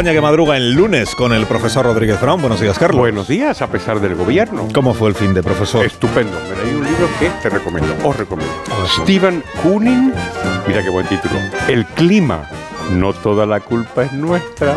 Que madruga en lunes con el profesor Rodríguez Brown. Buenos días, Carlos. Buenos días, a pesar del gobierno. ¿Cómo fue el fin de profesor? Estupendo. Me leí un libro que te recomiendo, os recomiendo. Stephen Kooning, mira qué buen título. El clima. No toda la culpa es nuestra.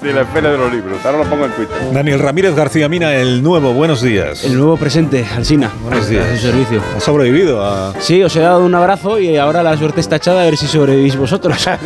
de la espera de los libros. Ahora lo pongo en Twitter. Daniel Ramírez García Mina, el nuevo. Buenos días. El nuevo presente, Alsina. Buenos días. A su servicio. ¿Has sobrevivido a...? Sí, os he dado un abrazo y ahora la suerte está echada a ver si sobrevivís vosotros.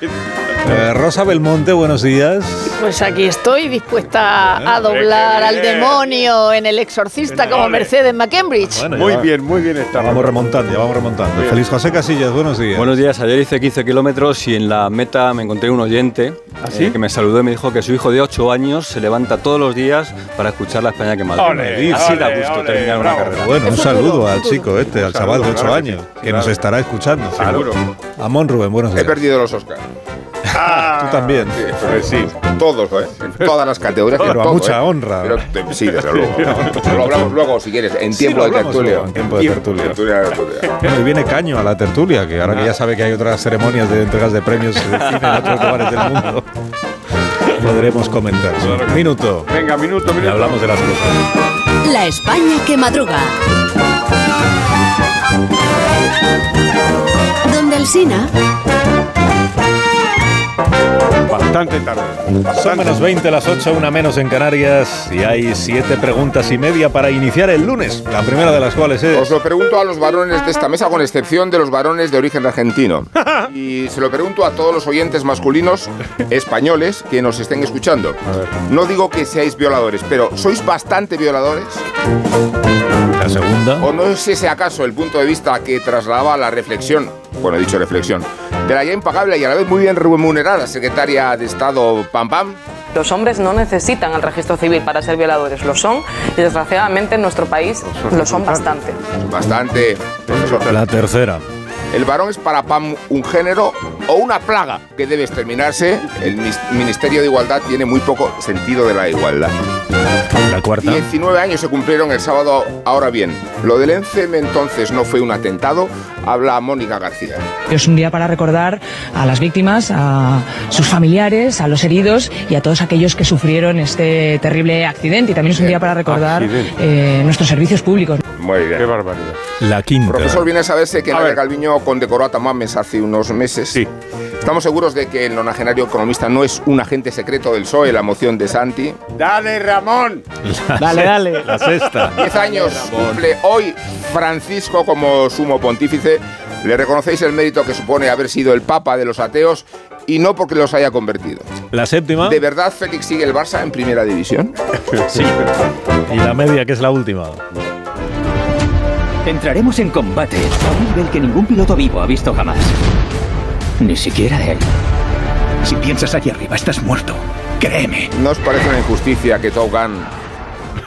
Eh, Rosa Belmonte, buenos días. Pues aquí estoy dispuesta a doblar al demonio en El Exorcista como Mercedes McCambridge. Bueno, Muy va- bien, muy bien está. vamos remontando, ya vamos remontando. Bien. Feliz José Casillas, buenos días. Buenos días, ayer hice 15 kilómetros y en la meta me encontré un oyente ¿Ah, eh, que me saludó y me dijo que su hijo de 8 años se levanta todos los días para escuchar la España que. Ole, Así da gusto ole, terminar una carrera. Bueno, un saludo al chico este, al Saludo, chaval de 8 claro que años, sí, que nos estará escuchando. Seguro. Amón Rubén, buenos He días. perdido los Oscars. Tú también. Sí, Pues sí. Todos, ¿eh? en todas las categorías. Pero a todo, mucha ¿eh? honra. Pero, te- sí, desde luego. Lo hablamos luego, si quieres, en tiempo de tertulia. luego, en tiempo de tertulia. Tertulia de tertulia. Bueno, y viene Caño a la tertulia, que ahora que ya sabe que hay otras ceremonias de entregas de premios de cine en otros lugares del mundo, podremos comentar. Minuto. Venga, minuto, Y minuto. hablamos de las cosas. La España que madruga. Donde Alsina. Bastante tarde. Son Bastante. menos 20 las 8, una menos en Canarias, y hay siete preguntas y media para iniciar el lunes. La primera de las cuales es... Os lo pregunto a los varones de esta mesa, con excepción de los varones de origen argentino. Y se lo pregunto a todos los oyentes masculinos españoles que nos estén escuchando. No digo que seáis violadores, pero ¿sois bastante violadores? La segunda... ¿O no es ese acaso el punto de vista que trasladaba la reflexión, bueno, he dicho reflexión, de la ya impagable y a la vez muy bien remunerada secretaria de Estado Pam Pam? Los hombres no necesitan el registro civil para ser violadores, lo son y desgraciadamente en nuestro país lo son bastante. Bastante. La tercera. El varón es para Pam un género o una plaga que debe exterminarse. El Ministerio de Igualdad tiene muy poco sentido de la igualdad. La cuarta. 19 años se cumplieron el sábado. Ahora bien, lo del ENCEM entonces no fue un atentado. Habla Mónica García. Es un día para recordar a las víctimas, a sus familiares, a los heridos y a todos aquellos que sufrieron este terrible accidente. Y también es un día para recordar eh, nuestros servicios públicos. Muy Qué bien. barbaridad. La quinta. Profesor, viene a saberse que A Nadia ver. Calviño condecoró a Tamames hace unos meses. Sí. Estamos seguros de que el nonagenario economista no es un agente secreto del PSOE, la moción de Santi. ¡Dale, Ramón! dale, dale. La sexta. 10 años cumple hoy Francisco como sumo pontífice. Le reconocéis el mérito que supone haber sido el papa de los ateos y no porque los haya convertido. La séptima. ¿De verdad Félix sigue el Barça en primera división? Sí. Y la media, que es la última. Entraremos en combate a un nivel que ningún piloto vivo ha visto jamás. Ni siquiera él. Si piensas aquí arriba, estás muerto. Créeme. ¿No os parece una injusticia que Top Gun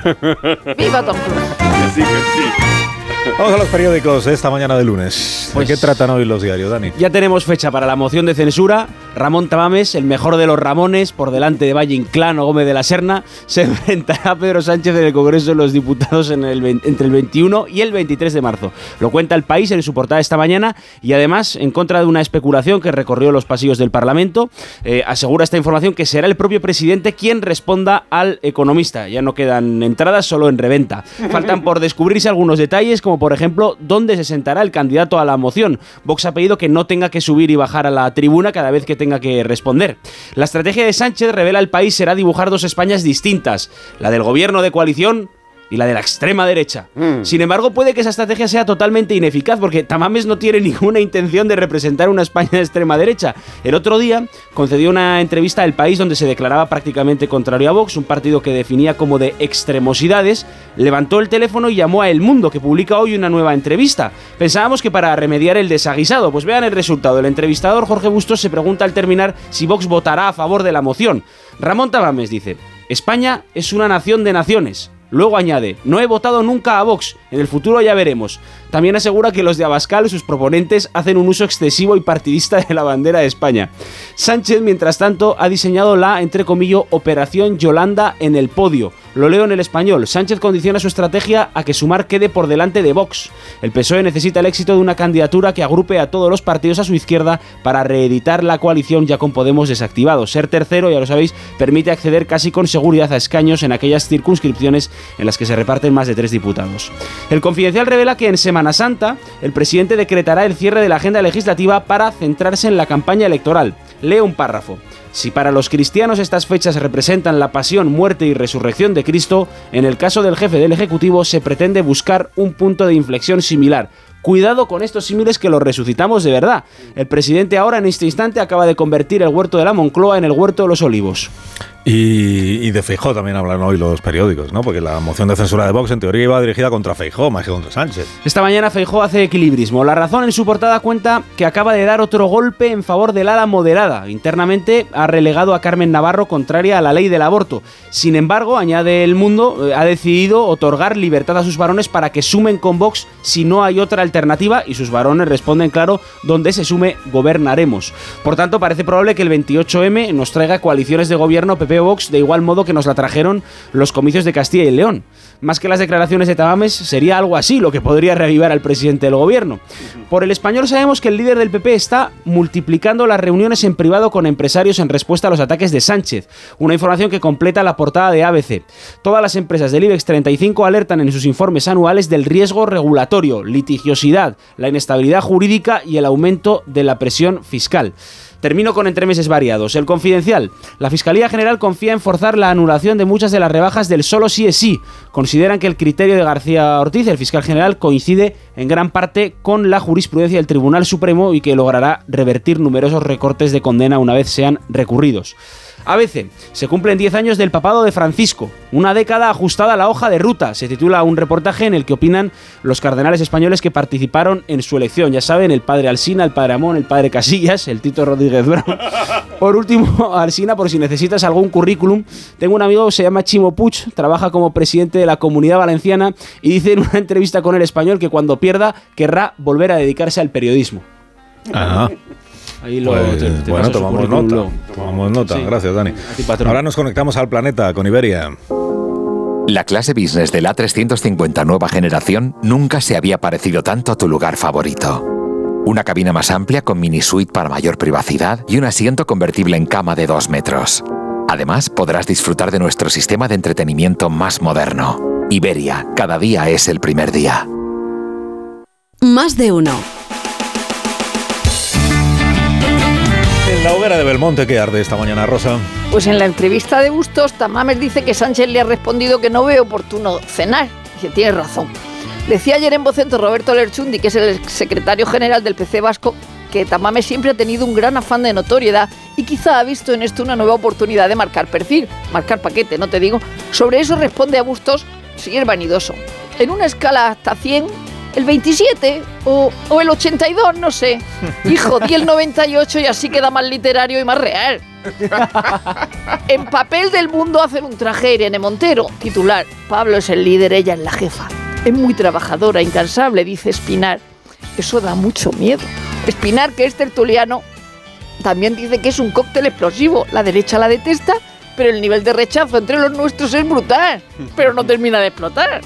¡Viva Tom Cruise! Sí, que sí. Vamos a los periódicos de esta mañana de lunes. ¿De Pues- qué tratan hoy los diarios, Dani? Ya tenemos fecha para la moción de censura. Ramón Tamames, el mejor de los Ramones, por delante de Valle Inclán Gómez de la Serna, se enfrentará a Pedro Sánchez en el Congreso de los Diputados entre el 21 y el 23 de marzo. Lo cuenta el país en su portada esta mañana y además, en contra de una especulación que recorrió los pasillos del Parlamento, eh, asegura esta información que será el propio presidente quien responda al economista. Ya no quedan entradas, solo en reventa. Faltan por descubrirse algunos detalles, como por ejemplo, dónde se sentará el candidato a la moción. Vox ha pedido que no tenga que subir y bajar a la tribuna cada vez que tenga que responder. La estrategia de Sánchez revela al país será dibujar dos Españas distintas, la del gobierno de coalición y la de la extrema derecha. Sin embargo, puede que esa estrategia sea totalmente ineficaz porque Tamames no tiene ninguna intención de representar una España de extrema derecha. El otro día concedió una entrevista al país donde se declaraba prácticamente contrario a Vox, un partido que definía como de extremosidades, levantó el teléfono y llamó a El Mundo, que publica hoy una nueva entrevista. Pensábamos que para remediar el desaguisado, pues vean el resultado. El entrevistador Jorge Bustos se pregunta al terminar si Vox votará a favor de la moción. Ramón Tamames dice, España es una nación de naciones. Luego añade, no he votado nunca a Vox, en el futuro ya veremos. También asegura que los de Abascal sus proponentes hacen un uso excesivo y partidista de la bandera de España. Sánchez, mientras tanto, ha diseñado la, entre comillas, Operación Yolanda en el podio. Lo leo en el español. Sánchez condiciona su estrategia a que Sumar quede por delante de Vox. El PSOE necesita el éxito de una candidatura que agrupe a todos los partidos a su izquierda para reeditar la coalición ya con Podemos desactivado. Ser tercero, ya lo sabéis, permite acceder casi con seguridad a escaños en aquellas circunscripciones en las que se reparten más de tres diputados. El Confidencial revela que en Semana Santa el presidente decretará el cierre de la agenda legislativa para centrarse en la campaña electoral. Leo un párrafo. Si para los cristianos estas fechas representan la pasión, muerte y resurrección de Cristo, en el caso del jefe del Ejecutivo se pretende buscar un punto de inflexión similar. Cuidado con estos símiles que los resucitamos de verdad. El presidente ahora en este instante acaba de convertir el huerto de la Moncloa en el huerto de los olivos. Y, y de Feijó también hablan hoy los periódicos, ¿no? Porque la moción de censura de Vox en teoría iba dirigida contra Feijó más que contra Sánchez. Esta mañana Feijó hace equilibrismo. La razón en su portada cuenta que acaba de dar otro golpe en favor del ala moderada. Internamente ha relegado a Carmen Navarro contraria a la ley del aborto. Sin embargo, añade El Mundo, eh, ha decidido otorgar libertad a sus varones para que sumen con Vox si no hay otra alternativa y sus varones responden claro, donde se sume gobernaremos. Por tanto, parece probable que el 28M nos traiga coaliciones de gobierno PP o Vox de igual modo que nos la trajeron los comicios de Castilla y León. Más que las declaraciones de Tamames, sería algo así lo que podría reavivar al presidente del gobierno. Por el español sabemos que el líder del PP está multiplicando las reuniones en privado con empresarios en respuesta a los ataques de Sánchez, una información que completa la portada de ABC. Todas las empresas del IBEX 35 alertan en sus informes anuales del riesgo regulatorio, litigiosidad, la inestabilidad jurídica y el aumento de la presión fiscal. Termino con entremeses variados. El confidencial. La Fiscalía General confía en forzar la anulación de muchas de las rebajas del solo sí es sí. Consideran que el criterio de García Ortiz, el fiscal general, coincide en gran parte con la jurisprudencia del Tribunal Supremo y que logrará revertir numerosos recortes de condena una vez sean recurridos. ABC. Se cumplen 10 años del papado de Francisco. Una década ajustada a la hoja de ruta. Se titula un reportaje en el que opinan los cardenales españoles que participaron en su elección. Ya saben, el padre Alsina, el padre Amón, el padre Casillas, el Tito Rodríguez Brown. Por último, Alsina, por si necesitas algún currículum, tengo un amigo que se llama Chimo Puig, trabaja como presidente de la Comunidad Valenciana y dice en una entrevista con el español que cuando pierda querrá volver a dedicarse al periodismo. Ajá. Ahí lo, Pues, te- te bueno, tomamos nota. luego. Tomamos nota. Sí. Gracias, Dani. Ti. Ahora nos conectamos al planeta con Iberia. La clase business de la 350 nueva generación nunca se había parecido tanto a tu lugar favorito. Una cabina más amplia con mini suite para mayor privacidad y un asiento convertible en cama de 2 metros. Además, podrás disfrutar de nuestro sistema de entretenimiento más moderno. Iberia, cada día es el primer día. Más de uno. En la hoguera de Belmonte que arde esta mañana, Rosa. Pues en la entrevista de Bustos, Tamames dice que Sánchez le ha respondido que no ve oportuno cenar. Que tiene razón. Decía ayer en Vocento Roberto Lerchundi, que es el secretario general del PC Vasco, que Tamames siempre ha tenido un gran afán de notoriedad y quizá ha visto en esto una nueva oportunidad de marcar perfil, marcar paquete, no te digo. Sobre eso responde a Bustos, si es vanidoso. En una escala hasta 100, el 27 o, el 82, no sé. Hijo, di el 98 y así queda más literario y más real. En papel del mundo hacen un traje Irene Montero. Titular, Pablo es el líder, ella es la jefa. Es muy trabajadora, incansable, dice Espinar. Eso da mucho miedo. Espinar, que es tertuliano, también dice que es un cóctel explosivo. La derecha la detesta, pero el nivel de rechazo entre los nuestros es brutal. Pero no termina de explotar.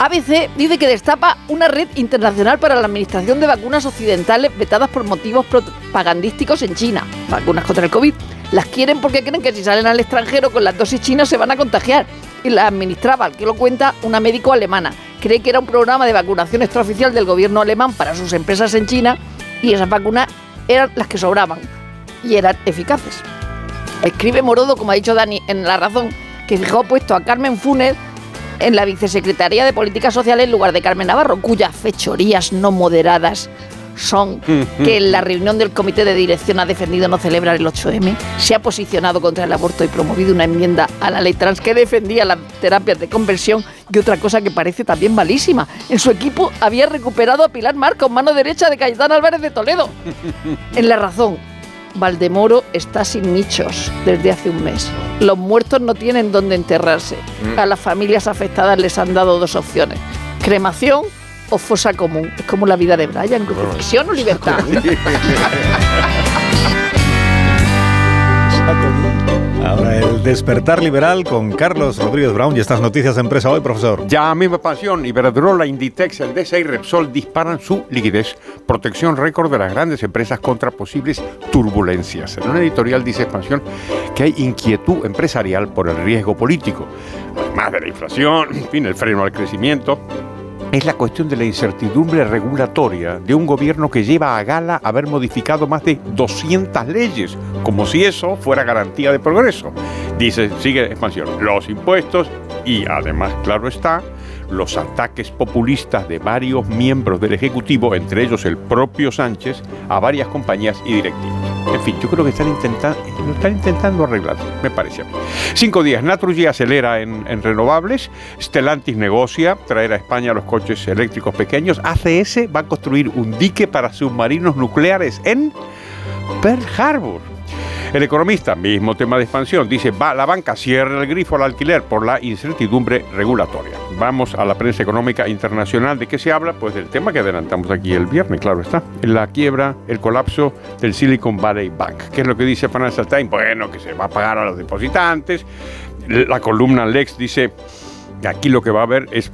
ABC dice que destapa una red internacional para la administración de vacunas occidentales vetadas por motivos propagandísticos en China. Vacunas contra el COVID. Las quieren porque creen que si salen al extranjero con las dosis chinas se van a contagiar. Y las administraba, que lo cuenta una médico alemana. Cree que era un programa de vacunación extraoficial del gobierno alemán para sus empresas en China y esas vacunas eran las que sobraban y eran eficaces. Escribe Morodo, como ha dicho Dani en La Razón, que fijó puesto a Carmen Funes en la Vicesecretaría de Políticas Sociales en lugar de Carmen Navarro, cuyas fechorías no moderadas son que en la reunión del comité de dirección ha defendido no celebrar el 8M, se ha posicionado contra el aborto y promovido una enmienda a la ley trans que defendía las terapias de conversión y otra cosa que parece también malísima. En su equipo había recuperado a Pilar Marcos, mano derecha de Cayetán Álvarez de Toledo. En la razón, Valdemoro está sin nichos desde hace un mes. Los muertos no tienen dónde enterrarse. A las familias afectadas les han dado dos opciones. Cremación o fosa común. Es como la vida de Brian, crucifixión o libertad. Ahora el despertar liberal con Carlos Rodríguez Brown. Y estas noticias de empresa hoy, profesor. Ya misma pasión, Iberdrola, Inditex, el DSA y Repsol disparan su liquidez, protección récord de las grandes empresas contra posibles turbulencias. En una editorial dice Expansión que hay inquietud empresarial por el riesgo político, además de la inflación, en fin, el freno al crecimiento es la cuestión de la incertidumbre regulatoria de un gobierno que lleva a gala haber modificado más de 200 leyes, como si eso fuera garantía de progreso. Dice, sigue expansión, los impuestos y además, claro está, los ataques populistas de varios miembros del Ejecutivo, entre ellos el propio Sánchez, a varias compañías y directivos. En fin, yo creo que están intentando, están intentando me parece. Cinco días, Naturgy acelera en, en renovables, Stellantis negocia traer a España los coches eléctricos pequeños, ACS va a construir un dique para submarinos nucleares en Pearl Harbor. El economista, mismo tema de expansión, dice, va, la banca cierra el grifo al alquiler por la incertidumbre regulatoria. Vamos a la prensa económica internacional. ¿De qué se habla? Pues del tema que adelantamos aquí el viernes, claro está. La quiebra, el colapso del Silicon Valley Bank. ¿Qué es lo que dice Financial Times? Bueno, que se va a pagar a los depositantes. La columna Lex dice, aquí lo que va a haber es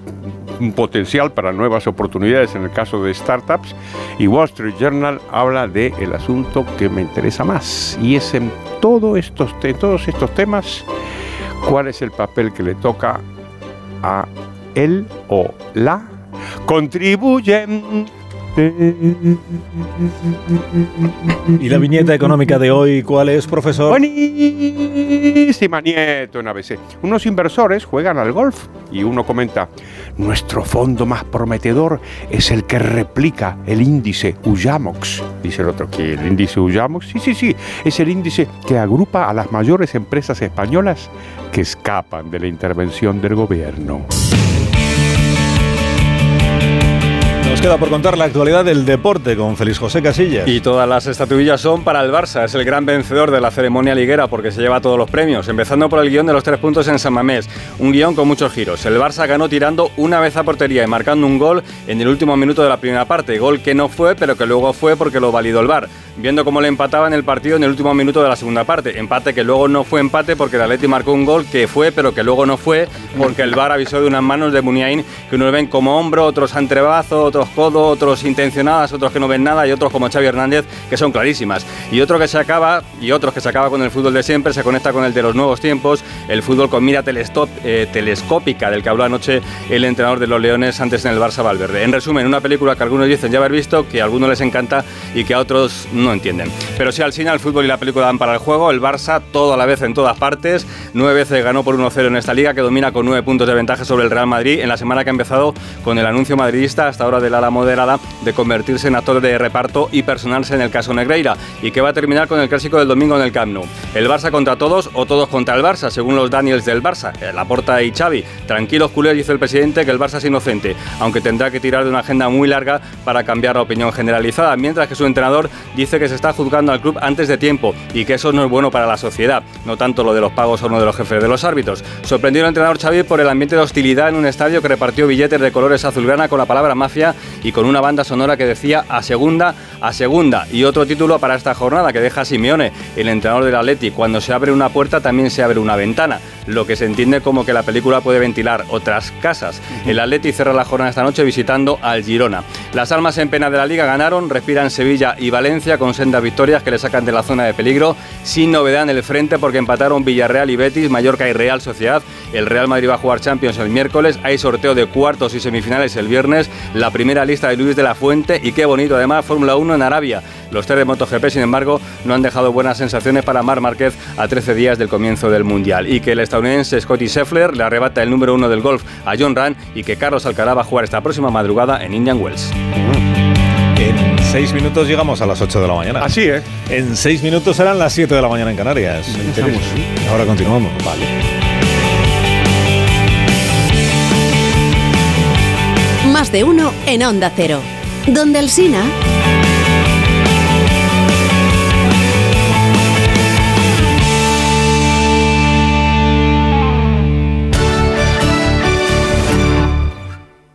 un potencial para nuevas oportunidades en el caso de startups. Y Wall Street Journal habla del el asunto que me interesa más y es en todo estos, en todos estos temas cuál es el papel que le toca a él o la contribuyen ¿Y la viñeta económica de hoy cuál es, profesor? Buenísima, Nieto en ABC. Unos inversores juegan al golf y uno comenta, nuestro fondo más prometedor es el que replica el índice Uyamox. Dice el otro, ¿qué? ¿El índice Uyamox? Sí, sí, sí, es el índice que agrupa a las mayores empresas españolas que escapan de la intervención del gobierno. Nos queda por contar la actualidad del deporte con Félix José Casillas. Y todas las estatuillas son para el Barça. Es el gran vencedor de la ceremonia liguera porque se lleva todos los premios. Empezando por el guion de los tres puntos en San Mamés. Un guion con muchos giros. El Barça ganó tirando una vez a portería y marcando un gol en el último minuto de la primera parte. Gol que no fue, pero que luego fue porque lo validó el VAR. Viendo cómo le empataba en el partido en el último minuto de la segunda parte. Empate que luego no fue empate porque el Atleti marcó un gol que fue, pero que luego no fue porque el VAR avisó de unas manos de Muniain que unos ven como hombro, otros antrebazo, otros codo, otros intencionadas, otros que no ven nada y otros como Xavi Hernández que son clarísimas. Y otro que se acaba, y otros que se acaba con el fútbol de siempre, se conecta con el de los nuevos tiempos, el fútbol con mira eh, telescópica del que habló anoche el entrenador de los Leones antes en el Barça Valverde. En resumen, una película que algunos dicen ya haber visto, que a algunos les encanta y que a otros no entienden. Pero si al cine, el fútbol y la película dan para el juego, el Barça todo a la vez en todas partes, nueve veces ganó por 1-0 en esta liga que domina con nueve puntos de ventaja sobre el Real Madrid en la semana que ha empezado con el anuncio madridista hasta ahora del ala moderada de convertirse en actor de reparto y personarse en el caso Negreira y que va a terminar con el clásico del domingo en el Camp Nou. El Barça contra todos o todos contra el Barça, según los Daniels del Barça, Laporta y Xavi. Tranquilos culés, dice el presidente, que el Barça es inocente, aunque tendrá que tirar de una agenda muy larga para cambiar la opinión generalizada, mientras que su entrenador dice que se está juzgando al club antes de tiempo y que eso no es bueno para la sociedad, no tanto lo de los pagos o no de los jefes de los árbitros. Sorprendió el entrenador Xavi por el ambiente de hostilidad en un estadio que repartió billetes de colores azulgrana con la palabra mafia y con una banda sonora que decía a segunda, a segunda. Y otro título para esta jornada que deja Simeone, el entrenador del Atleti. Cuando se abre una puerta también se abre una ventana, lo que se entiende como que la película puede ventilar otras casas. El Atleti cierra la jornada esta noche visitando al Girona. Las almas en pena de la liga ganaron, respiran Sevilla y Valencia con sendas victorias que le sacan de la zona de peligro, sin novedad en el frente porque empataron Villarreal y Betis, Mallorca y Real Sociedad. El Real Madrid va a jugar Champions el miércoles, hay sorteo de cuartos y semifinales el viernes, la primera lista de Luis de la Fuente y qué bonito además Fórmula 1 en Arabia. Los tres de MotoGP, sin embargo, no han dejado buenas sensaciones para Mar Márquez a 13 días del comienzo del Mundial. Y que el estadounidense Scotty Scheffler le arrebata el número uno del golf a John Ram y que Carlos Alcaraz va a jugar esta próxima madrugada en Indian Wells. En seis minutos llegamos a las 8 de la mañana. Así, ¿eh? En seis minutos serán las 7 de la mañana en Canarias. Ahora continuamos. Vale. Más de uno en Onda Cero. Donde el Sina...